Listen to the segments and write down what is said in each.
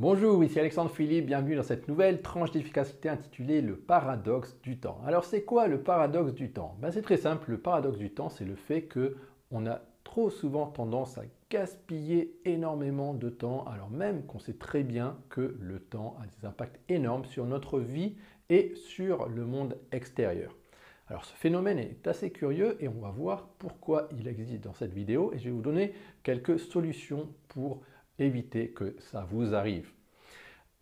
Bonjour, ici Alexandre Philippe, bienvenue dans cette nouvelle tranche d'efficacité intitulée le paradoxe du temps. Alors c'est quoi le paradoxe du temps? Ben, C'est très simple, le paradoxe du temps c'est le fait qu'on a trop souvent tendance à gaspiller énormément de temps alors même qu'on sait très bien que le temps a des impacts énormes sur notre vie et sur le monde extérieur. Alors ce phénomène est assez curieux et on va voir pourquoi il existe dans cette vidéo et je vais vous donner quelques solutions pour éviter que ça vous arrive.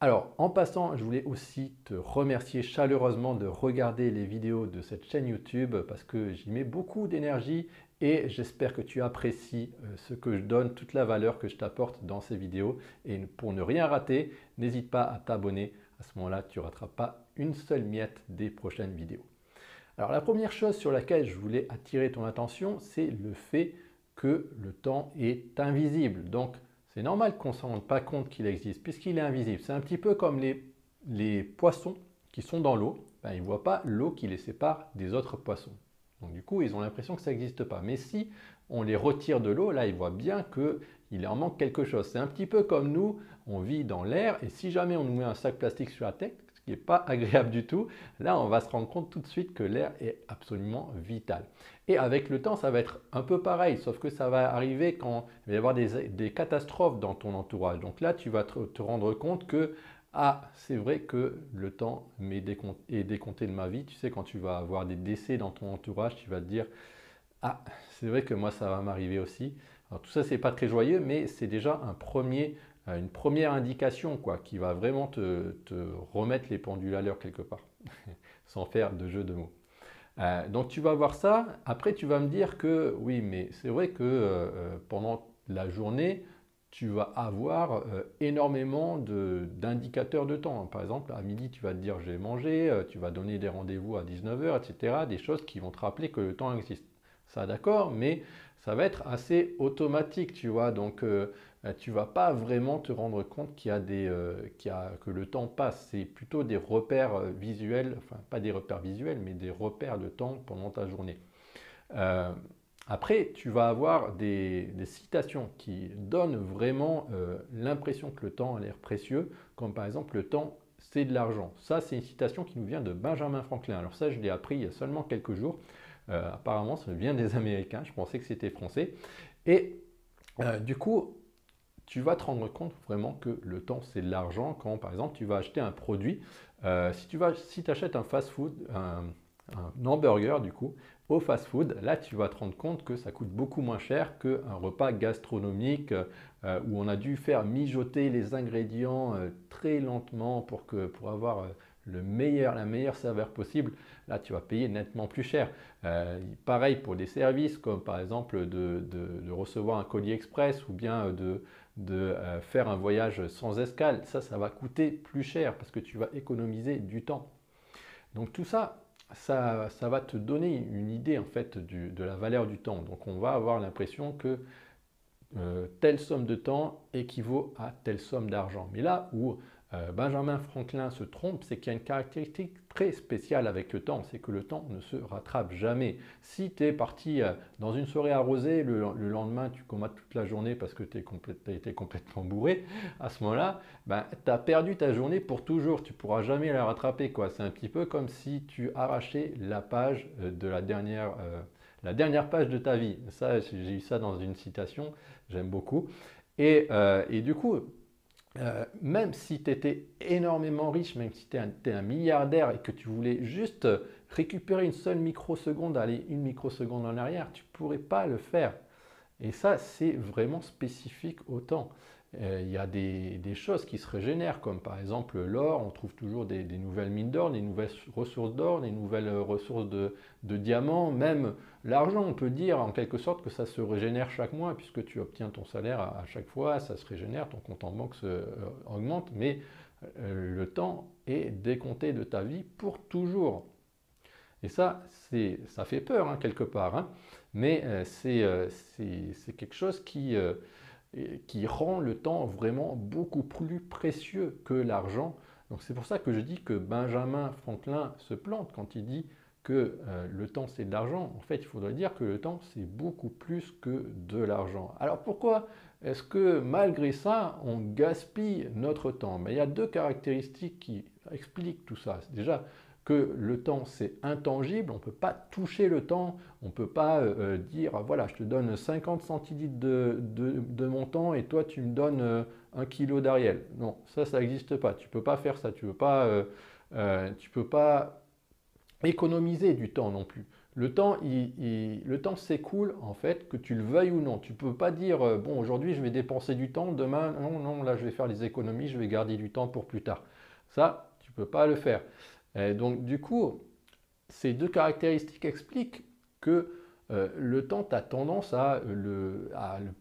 Alors, en passant, je voulais aussi te remercier chaleureusement de regarder les vidéos de cette chaîne YouTube parce que j'y mets beaucoup d'énergie et j'espère que tu apprécies euh, ce que je donne, toute la valeur que je t'apporte dans ces vidéos. Et pour ne rien rater, n'hésite pas à t'abonner. À ce moment-là, tu ne rateras pas une seule miette des prochaines vidéos. Alors, la première chose sur laquelle je voulais attirer ton attention, c'est le fait que le temps est invisible. Donc, c'est normal qu'on ne s'en rende pas compte qu'il existe, puisqu'il est invisible. C'est un petit peu comme les, poissons qui sont dans l'eau. Ben, ils ne voient pas l'eau qui les sépare des autres poissons. Donc du coup, ils ont l'impression que ça n'existe pas. Mais si on les retire de l'eau, là, ils voient bien qu'il en manque quelque chose. C'est un petit peu comme nous, on vit dans l'air, et si jamais on nous met un sac plastique sur la tête, pas agréable du tout, là, on va se rendre compte tout de suite que l'air est absolument vital. Et avec le temps, ça va être un peu pareil, sauf que ça va arriver quand il va y avoir des, catastrophes dans ton entourage. Donc là, tu vas te, rendre compte que ah, c'est vrai que le temps est décompté de ma vie. Tu sais, quand tu vas avoir des décès dans ton entourage, tu vas te dire Ah, c'est vrai que moi, ça va m'arriver aussi. Alors, tout ça, c'est pas très joyeux, mais c'est déjà un premier, une première indication quoi, qui va vraiment te, remettre les pendules à l'heure quelque part, sans faire de jeu de mots. Euh, donc tu vas voir ça. Après, tu vas me dire que oui, mais c'est vrai que euh, euh, pendant la journée, tu vas avoir énormément d'indicateurs de, temps. Par exemple, à midi, tu vas te dire j'ai mangé, tu vas donner des rendez-vous à 19h, etc. Des choses qui vont te rappeler que le temps existe. Ça, d'accord, mais ça va être assez automatique, tu vois. Donc, tu ne vas pas vraiment te rendre compte qu'il y a des, euh, que le temps passe. C'est plutôt des repères euh, visuels, enfin pas des repères visuels, mais des repères de temps pendant ta journée. après, tu vas avoir des, citations qui donnent vraiment l'impression que le temps a l'air précieux, comme par exemple le temps c'est de l'argent. Ça, c'est une citation qui nous vient de Benjamin Franklin. Alors ça, je l'ai appris il y a seulement quelques jours. apparemment, ça vient des Américains. Je pensais que c'était français. Et du coup, tu vas te rendre compte vraiment que le temps, c'est de l'argent quand, par exemple, tu vas acheter un produit. Euh, si tu achètes un fast-food, un, hamburger, du coup, au fast-food, là, tu vas te rendre compte que ça coûte beaucoup moins cher qu'un repas gastronomique euh, où on a dû faire mijoter les ingrédients euh, très lentement pour, que, pour avoir le meilleur, la meilleure saveur possible, là tu vas payer nettement plus cher. Pareil pour des services comme par exemple de, recevoir un colis express ou bien de, euh, faire un voyage sans escale, ça, ça va coûter plus cher parce que tu vas économiser du temps. Donc tout ça, ça, va te donner une idée en fait de la valeur du temps. Donc on va avoir l'impression que euh, telle somme de temps équivaut à telle somme d'argent. Mais là où Benjamin Franklin se trompe, c'est qu'il y a une caractéristique très spéciale avec le temps, c'est que le temps ne se rattrape jamais. Si tu es parti euh, dans une soirée arrosée, le, lendemain tu combattes toute la journée parce que tu as été complètement bourré, à ce moment-là, ben, tu as perdu ta journée pour toujours, tu pourras jamais la rattraper. C'est un petit peu comme si tu arrachais la page euh, de la dernière, page de ta vie. Ça, j'ai eu ça dans une citation, j'aime beaucoup. Et du coup, euh, même si tu étais énormément riche, même si tu étais un, milliardaire et que tu voulais juste récupérer une seule microseconde, aller une microseconde en arrière, tu pourrais pas le faire. Et ça, c'est vraiment spécifique au temps. Euh, il y a des, choses qui se régénèrent, comme par exemple l'or, on trouve toujours des, nouvelles mines d'or, des nouvelles ressources d'or, des nouvelles ressources de, diamants, même l'argent, on peut dire en quelque sorte que ça se régénère chaque mois, puisque tu obtiens ton salaire à, chaque fois, ça se régénère, ton compte en banque euh, augmente, mais euh, le temps est décompté de ta vie pour toujours. Et ça, ça fait peur hein, quelque part, hein. mais c'est quelque chose qui qui rend le temps vraiment beaucoup plus précieux que l'argent. Donc c'est pour ça que je dis que Benjamin Franklin se plante quand il dit que euh, le temps c'est de l'argent. En fait, il faudrait dire que le temps c'est beaucoup plus que de l'argent. Alors pourquoi est-ce que malgré ça, on gaspille notre temps? Mais il y a deux caractéristiques qui expliquent tout ça. Déjà, le temps c'est intangible, on peut pas toucher le temps, on peut pas euh, euh, dire ah, voilà je te donne 50 centilitres de, mon temps et toi tu me donnes euh, un kilo d'Ariel. Non, ça ça n'existe pas, tu peux pas faire ça, tu peux pas, peux pas économiser du temps non plus. Le temps, le temps s'écoule en fait, que tu le veuilles ou non. Tu peux pas dire bon aujourd'hui je vais dépenser du temps, demain non non là je vais faire des économies, je vais garder du temps pour plus tard. Ça tu peux pas le faire donc du coup, ces deux caractéristiques expliquent que euh, le temps a tendance à le,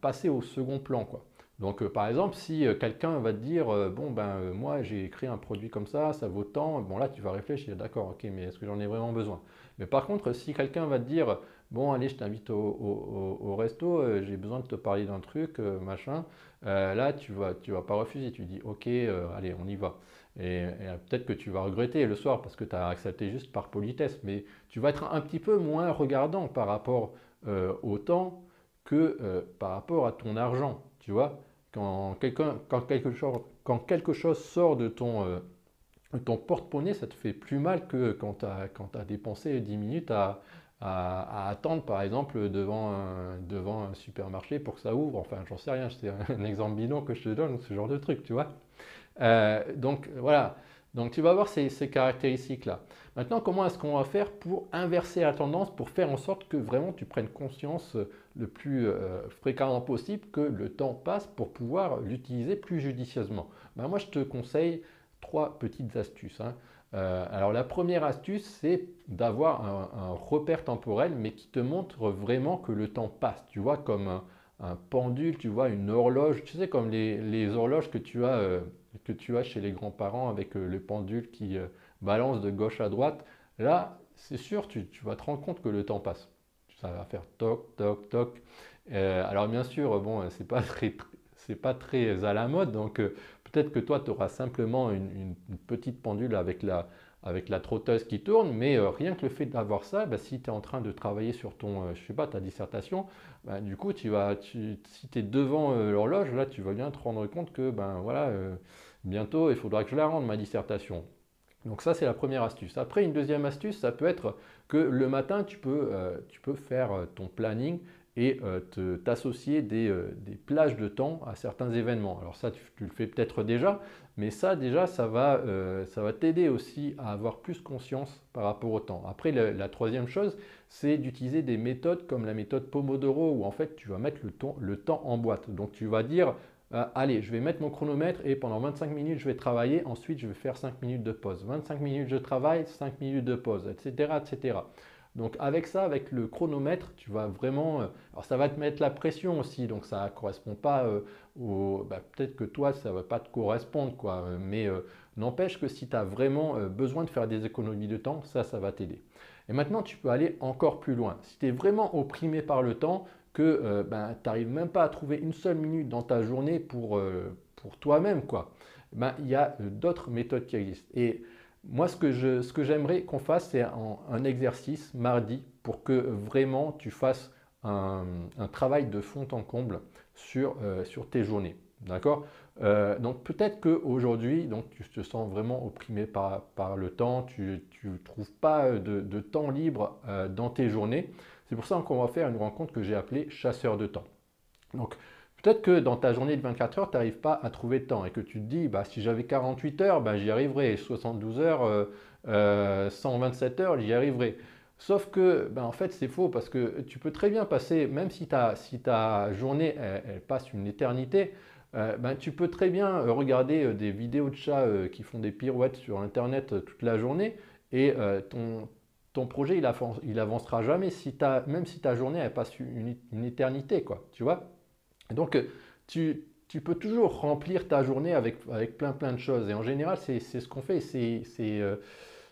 passer au second plan. Donc euh, par exemple, si euh, quelqu'un va te dire bon ben moi j'ai créé un produit comme ça, ça vaut tant, bon là tu vas réfléchir, d'accord, ok, mais est-ce que j'en ai vraiment besoin? Mais par contre, si quelqu'un va te dire bon allez je t'invite au, resto, j'ai besoin de te parler d'un truc, machin, là tu vas tu vas pas refuser, tu dis ok, allez on y va. Et, peut-être que tu vas regretter le soir parce que tu as accepté juste par politesse, mais tu vas être un petit peu moins regardant par rapport euh, au temps que euh, par rapport à ton argent. Tu vois, quand, quelque, chose, sort de ton, euh, porte-monnaie, ça te fait plus mal que quand tu as, dépensé 10 minutes à, attendre, par exemple, devant un, devant un supermarché pour que ça ouvre. Enfin, j'en sais rien, c'est un exemple bidon que je te donne, ce genre de truc, tu vois? Euh, donc voilà, donc tu vas voir ces, caractéristiques-là. Maintenant, comment est-ce qu'on va faire pour inverser la tendance, pour faire en sorte que vraiment tu prennes conscience le plus euh, fréquemment possible que le temps passe pour pouvoir l'utiliser plus judicieusement? Ben, Moi, je te conseille trois petites astuces. Hein. Euh, alors la première astuce, c'est d'avoir un, repère temporel, mais qui te montre vraiment que le temps passe. Tu vois, comme un, pendule, tu vois, une horloge, tu sais, comme les, horloges que tu as que tu as chez les grands-parents avec euh, le pendule qui euh, balance de gauche à droite, là, c'est sûr, tu, vas te rendre compte que le temps passe. Ça va faire toc, toc, toc. Euh, alors bien sûr, bon, c'est pas très, c'est pas très à la mode, donc peut-être que toi, tu auras simplement une, petite pendule avec la, avec la trotteuse qui tourne, mais rien que le fait d'avoir ça, bah, si tu es en train de travailler sur ton, je sais pas, ta dissertation, bah, du coup, tu vas, tu, si tu es devant l'horloge, là, tu vas bien te rendre compte que, ben voilà, bientôt, il faudra que je la rende, ma dissertation. Donc ça, c'est la première astuce. Après, une deuxième astuce, ça peut être que le matin, tu peux, euh, faire euh, ton planning et euh, t'associer des, plages de temps à certains événements. Alors ça, tu, le fais peut-être déjà, mais ça, déjà, ça va, t'aider aussi à avoir plus conscience par rapport au temps. Après, la, troisième chose, c'est d'utiliser des méthodes comme la méthode Pomodoro, où en fait, tu vas mettre le temps en boîte. Donc, tu vas dire, euh, allez, je vais mettre mon chronomètre et pendant 25 minutes, je vais travailler. Ensuite, je vais faire 5 minutes de pause. 25 minutes, je travaille, 5 minutes de pause, etc. etc. Donc avec ça, avec le chronomètre, tu vas vraiment... Euh, alors ça va te mettre la pression aussi, donc ça ne correspond pas euh, au... Bah, peut-être que toi, ça ne va pas te correspondre, quoi. Mais n'empêche que si tu as vraiment besoin de faire des économies de temps, ça, ça va t'aider. Et maintenant, tu peux aller encore plus loin. Si tu es vraiment opprimé par le temps, que euh, ben, tu n'arrives même pas à trouver une seule minute dans ta journée pour, euh, pour toi-même, quoi. Ben, il y a euh, d'autres méthodes qui existent. Et moi, ce que, je, ce que j'aimerais qu'on fasse, c'est un, exercice mardi pour que vraiment tu fasses un, travail de fond en comble sur, sur tes journées. D'accord? Donc peut-être qu'aujourd'hui, donc, tu te sens vraiment opprimé par, par le temps, tu ne trouves pas de, de temps libre dans tes journées. C'est pour ça qu'on va faire une rencontre que j'ai appelée chasseur de temps. Donc, peut-être que dans ta journée de 24 heures, tu n'arrives pas à trouver de temps et que tu te dis, bah, si j'avais 48 heures, bah, j'y arriverais. 72 heures, 127 euh, euh, heures, j'y arriverai. Sauf que, bah, en fait, c'est faux parce que tu peux très bien passer, même si ta, journée, elle, passe une éternité, euh, ben, tu peux très bien regarder des vidéos de chats qui font des pirouettes sur Internet toute la journée et ton, ton projet, il, avancera jamais, si même si ta journée, elle passe une, éternité, quoi, tu vois. Donc, tu, tu, peux toujours remplir ta journée avec, plein, plein de choses. Et en général, c'est ce qu'on fait. C'est euh,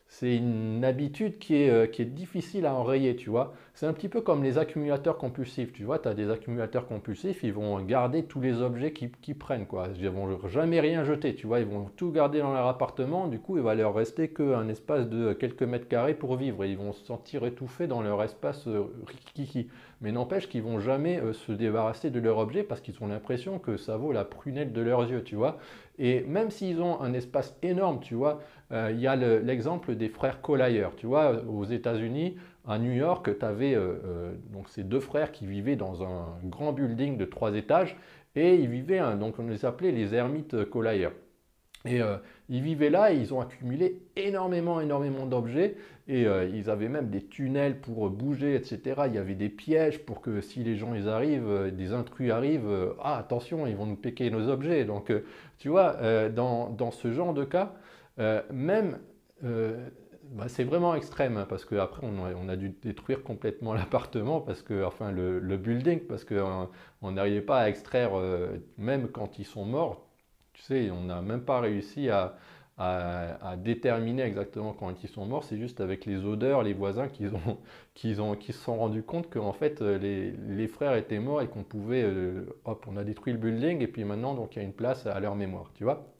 c'est une habitude qui est, euh, qui est, difficile à enrayer, tu vois. C'est un petit peu comme les accumulateurs compulsifs, tu vois. Tu as des accumulateurs compulsifs, ils vont garder tous les objets qu'ils prennent, quoi. Ils vont jamais rien jeter, tu vois. Ils vont tout garder dans leur appartement, du coup, il va leur rester qu'un espace de quelques mètres carrés pour vivre. Et ils vont se sentir étouffés dans leur espace euh, mais n'empêche qu'ils vont jamais euh, se débarrasser de leur objet parce qu'ils ont l'impression que ça vaut la prunelle de leurs yeux, tu vois. Et même s'ils ont un espace énorme, tu vois, euh, il y a l'exemple des frères Collier, tu vois, aux États-Unis, à New York, tu avais donc ces deux frères qui vivaient dans un grand building de trois étages et ils vivaient, donc on les appelait les ermites Collier. Et euh, ils vivaient là et ils ont accumulé énormément, énormément d'objets. Et euh, ils avaient même des tunnels pour bouger, etc. Il y avait des pièges pour que si les gens ils arrivent, euh, des intrus arrivent, ah attention, ils vont nous piquer nos objets. Donc tu vois, dans, dans, ce genre de cas, même bah, c'est vraiment extrême hein, parce qu'après on, on, a dû détruire complètement l'appartement parce que enfin le, building parce qu'on n'arrivait pas à extraire même quand ils sont morts tu sais, on n'a même pas réussi à, déterminer exactement quand ils sont morts. C'est juste avec les odeurs, les voisins qui, ont, qui se sont rendus compte qu'en fait euh, les, frères étaient morts et qu'on pouvait, euh, hop, on a détruit le building et puis maintenant donc il y a une place à leur mémoire, tu vois.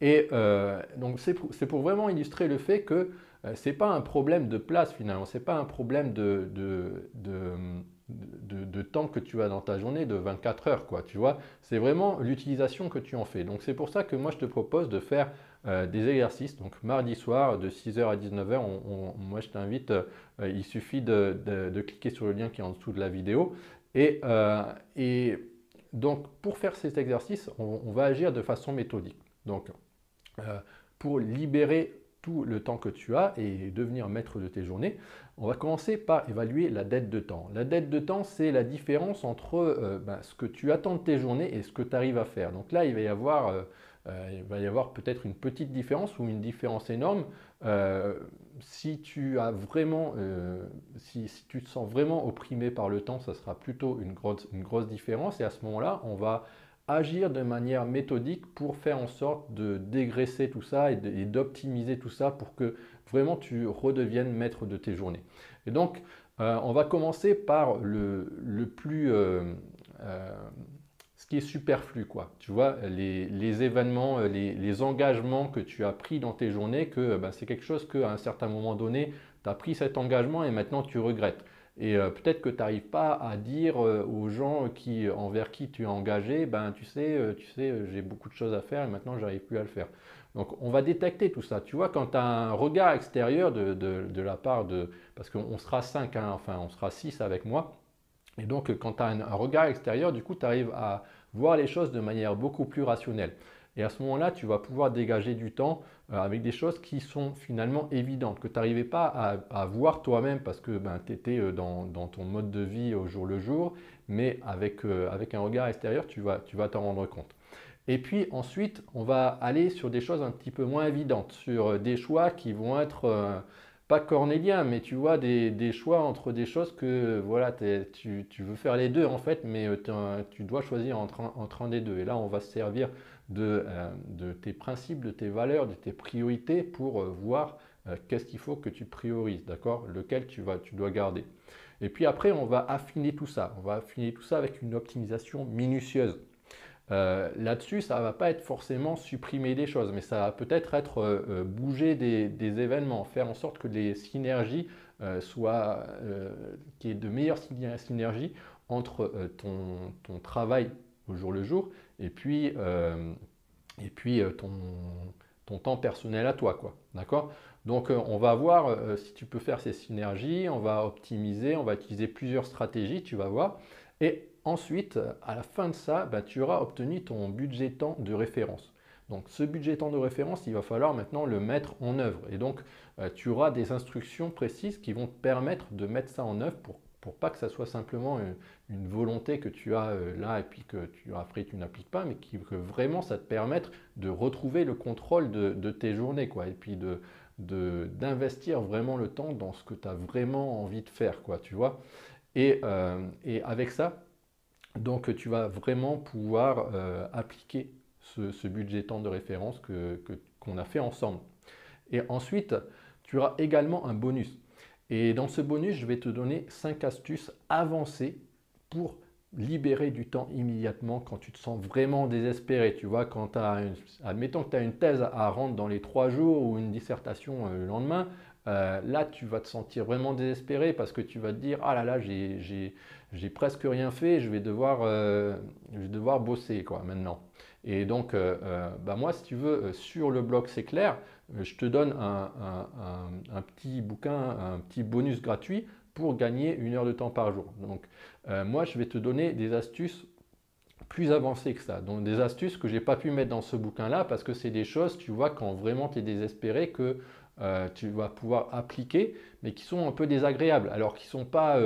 Et euh, donc c'est pour, vraiment illustrer le fait que ce n'est pas un problème de place finalement, ce n'est pas un problème de, de de, temps que tu as dans ta journée de 24 heures, quoi, tu vois. C'est vraiment l'utilisation que tu en fais. Donc c'est pour ça que moi je te propose de faire euh, des exercices. Donc mardi soir de 6h à 19h, moi je t'invite, euh, il suffit de, cliquer sur le lien qui est en dessous de la vidéo. Et, euh, et donc pour faire cet exercice, on, on, va agir de façon méthodique. Donc pour libérer tout le temps que tu as et devenir maître de tes journées, on va commencer par évaluer la dette de temps. La dette de temps, c'est la différence entre euh, ben, ce que tu attends de tes journées et ce que tu arrives à faire. Donc là, il va y avoir, euh, euh, avoir peut-être une petite différence ou une différence énorme. si tu as vraiment, si, tu te sens vraiment opprimé par le temps, ça sera plutôt une grosse, une grosse différence. Et à ce moment-là, on va agir de manière méthodique pour faire en sorte de dégraisser tout ça et d'optimiser tout ça pour que vraiment tu redeviennes maître de tes journées. Et donc, euh, on va commencer par le, plus... Euh, euh, ce qui est superflu, quoi. Tu vois, les, événements, les, engagements que tu as pris dans tes journées, que ben, c'est quelque chose qu'à un certain moment donné, tu as pris cet engagement et maintenant tu regrettes. Et peut-être que tu n'arrives pas à dire aux gens qui, envers qui tu es engagé, ben tu sais, tu sais, j'ai beaucoup de choses à faire et maintenant j'arrive plus à le faire. Donc on va détecter tout ça. Tu vois, quand tu as un regard extérieur de, la part de... Parce qu'on sera 5, hein, enfin on sera 6 avec moi. Et donc quand tu as un, regard extérieur, du coup tu arrives à voir les choses de manière beaucoup plus rationnelle. Et à ce moment-là, tu vas pouvoir dégager du temps euh, avec des choses qui sont finalement évidentes, que tu n'arrivais pas à, voir toi-même parce que ben, tu étais euh, dans, ton mode de vie au jour le jour, mais avec, euh, avec un regard extérieur, tu vas t'en tu vas rendre compte. Et puis ensuite, on va aller sur des choses un petit peu moins évidentes, sur des choix qui vont être pas cornéliens, mais tu vois, des, choix entre des choses que voilà, tu, veux faire les deux en fait, mais tu dois choisir entre un, des deux. Et là, on va se servir de, tes principes, de tes valeurs, de tes priorités pour voir qu'est-ce qu'il faut que tu priorises, d'accord? Lequel tu, vas, tu dois garder. Et puis après, on va affiner tout ça. On va affiner tout ça avec une optimisation minutieuse. Euh, là-dessus, ça ne va pas être forcément supprimer des choses, mais ça va peut-être être, euh, euh, bouger des, événements, faire en sorte que les synergies soient, qu'il y ait de meilleures synergies entre ton, travail au jour le jour et puis, et puis ton, ton, temps personnel à toi. Quoi, d'accord? Donc on va voir si tu peux faire ces synergies, on va optimiser, on va utiliser plusieurs stratégies, tu vas voir. Et ensuite, à la fin de ça, bah, tu auras obtenu ton budget temps de référence. Donc ce budget temps de référence, il va falloir maintenant le mettre en œuvre. Et donc, euh, tu auras des instructions précises qui vont te permettre de mettre ça en œuvre pour, pour pas que ça soit simplement une, volonté que tu as euh, là et puis que tu après tu n'appliques pas, mais que vraiment ça te permette de retrouver le contrôle de, tes journées quoi, et puis de, d'investir vraiment le temps dans ce que tu as vraiment envie de faire, quoi, tu vois. Et, euh, avec ça, donc tu vas vraiment pouvoir euh, appliquer ce, budget temps de référence qu'on a fait ensemble. Et ensuite, tu auras également un bonus. Et dans ce bonus, je vais te donner 5 astuces avancées pour libérer du temps immédiatement quand tu te sens vraiment désespéré. Tu vois, quand tu as, admettons que tu as une thèse à rendre dans les 3 jours ou une dissertation euh, le lendemain, là, tu vas te sentir vraiment désespéré parce que tu vas te dire Ah là là, j'ai presque rien fait, je vais devoir, je vais devoir bosser quoi, maintenant. Et donc, bah moi, si tu veux, sur le blog C'est clair, je te donne un, un, petit bouquin, un petit bonus gratuit pour gagner une heure de temps par jour. Donc, moi, je vais te donner des astuces plus avancé que ça. Donc des astuces que j'ai pas pu mettre dans ce bouquin-là parce que c'est des choses, tu vois, quand vraiment tu es désespéré, que euh, tu vas pouvoir appliquer, mais qui sont un peu désagréables. Alors qui sont pas...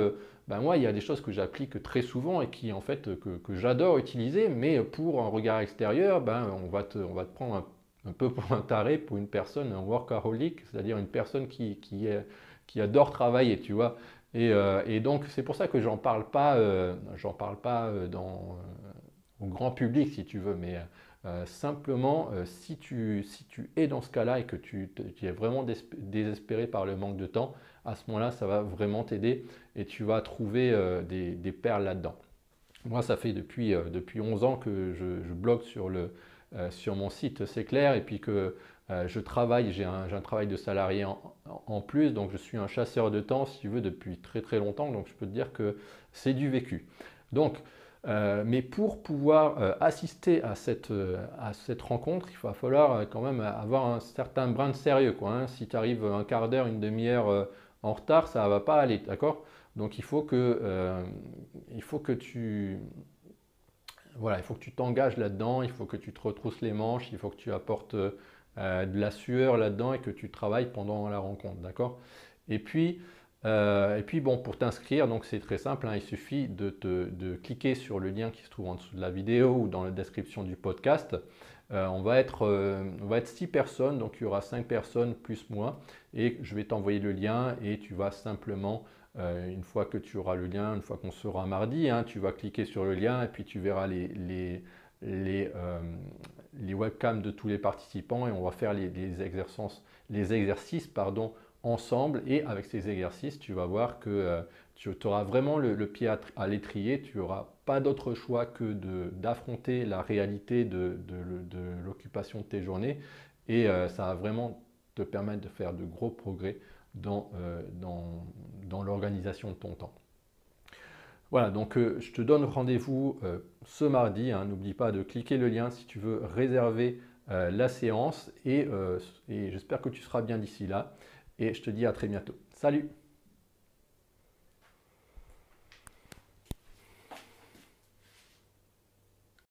Euh, ben moi, il y a des choses que j'applique très souvent et qui, en fait, que, j'adore utiliser, mais pour un regard extérieur, ben, on, va te, on va te prendre un, peu pour un taré, pour une personne, un workaholic, c'est-à-dire une personne qui, qui, qui adore travailler, tu vois. Et, euh, et donc, c'est pour ça que j'en parle pas, j'en parle pas dans, au grand public si tu veux, mais euh, simplement euh, si, tu, si tu es dans ce cas-là et que tu, es vraiment désespéré par le manque de temps, à ce moment-là, ça va vraiment t'aider et tu vas trouver euh, des, perles là-dedans. Moi, ça fait depuis, depuis 11 ans que je, blogue sur, le, sur mon site, c'est clair, et puis que je travaille, j'ai un, travail de salarié en, en, plus, donc je suis un chasseur de temps, si tu veux, depuis très très longtemps, donc je peux te dire que c'est du vécu. Donc, euh, mais pour pouvoir euh, assister à cette, euh, à cette, rencontre, il va falloir quand même avoir un certain brin de sérieux. Quoi, hein. Si tu arrives un quart d'heure, une demi-heure en retard, ça ne va pas aller, d'accord? Donc il faut que, il faut que tu... Voilà, il faut que tu t'engages là-dedans, il faut que tu te retrousses les manches, il faut que tu apportes de la sueur là-dedans et que tu travailles pendant la rencontre, d'accord? Et puis, euh, et puis bon, pour t'inscrire, donc c'est très simple, hein, il suffit de, cliquer sur le lien qui se trouve en dessous de la vidéo ou dans la description du podcast. Euh, on, va être, euh, on va être 6 personnes, donc il y aura 5 personnes plus moi, et je vais t'envoyer le lien et tu vas simplement, une fois que tu auras le lien, une fois qu'on sera mardi, hein, tu vas cliquer sur le lien et puis tu verras les, les, les, les webcams de tous les participants et on va faire les, exercices, les exercices pardon, ensemble. Et avec ces exercices, tu vas voir que euh, tu auras vraiment le, pied à, l'étrier, tu n'auras pas d'autre choix que d'affronter la réalité de, l'occupation de tes journées et euh, ça va vraiment te permettre de faire de gros progrès dans, euh, l'organisation de ton temps. Voilà, donc je te donne rendez-vous ce mardi. Hein. N'oublie pas de cliquer le lien si tu veux réserver la séance et j'espère que tu seras bien d'ici là et je te dis à très bientôt. Salut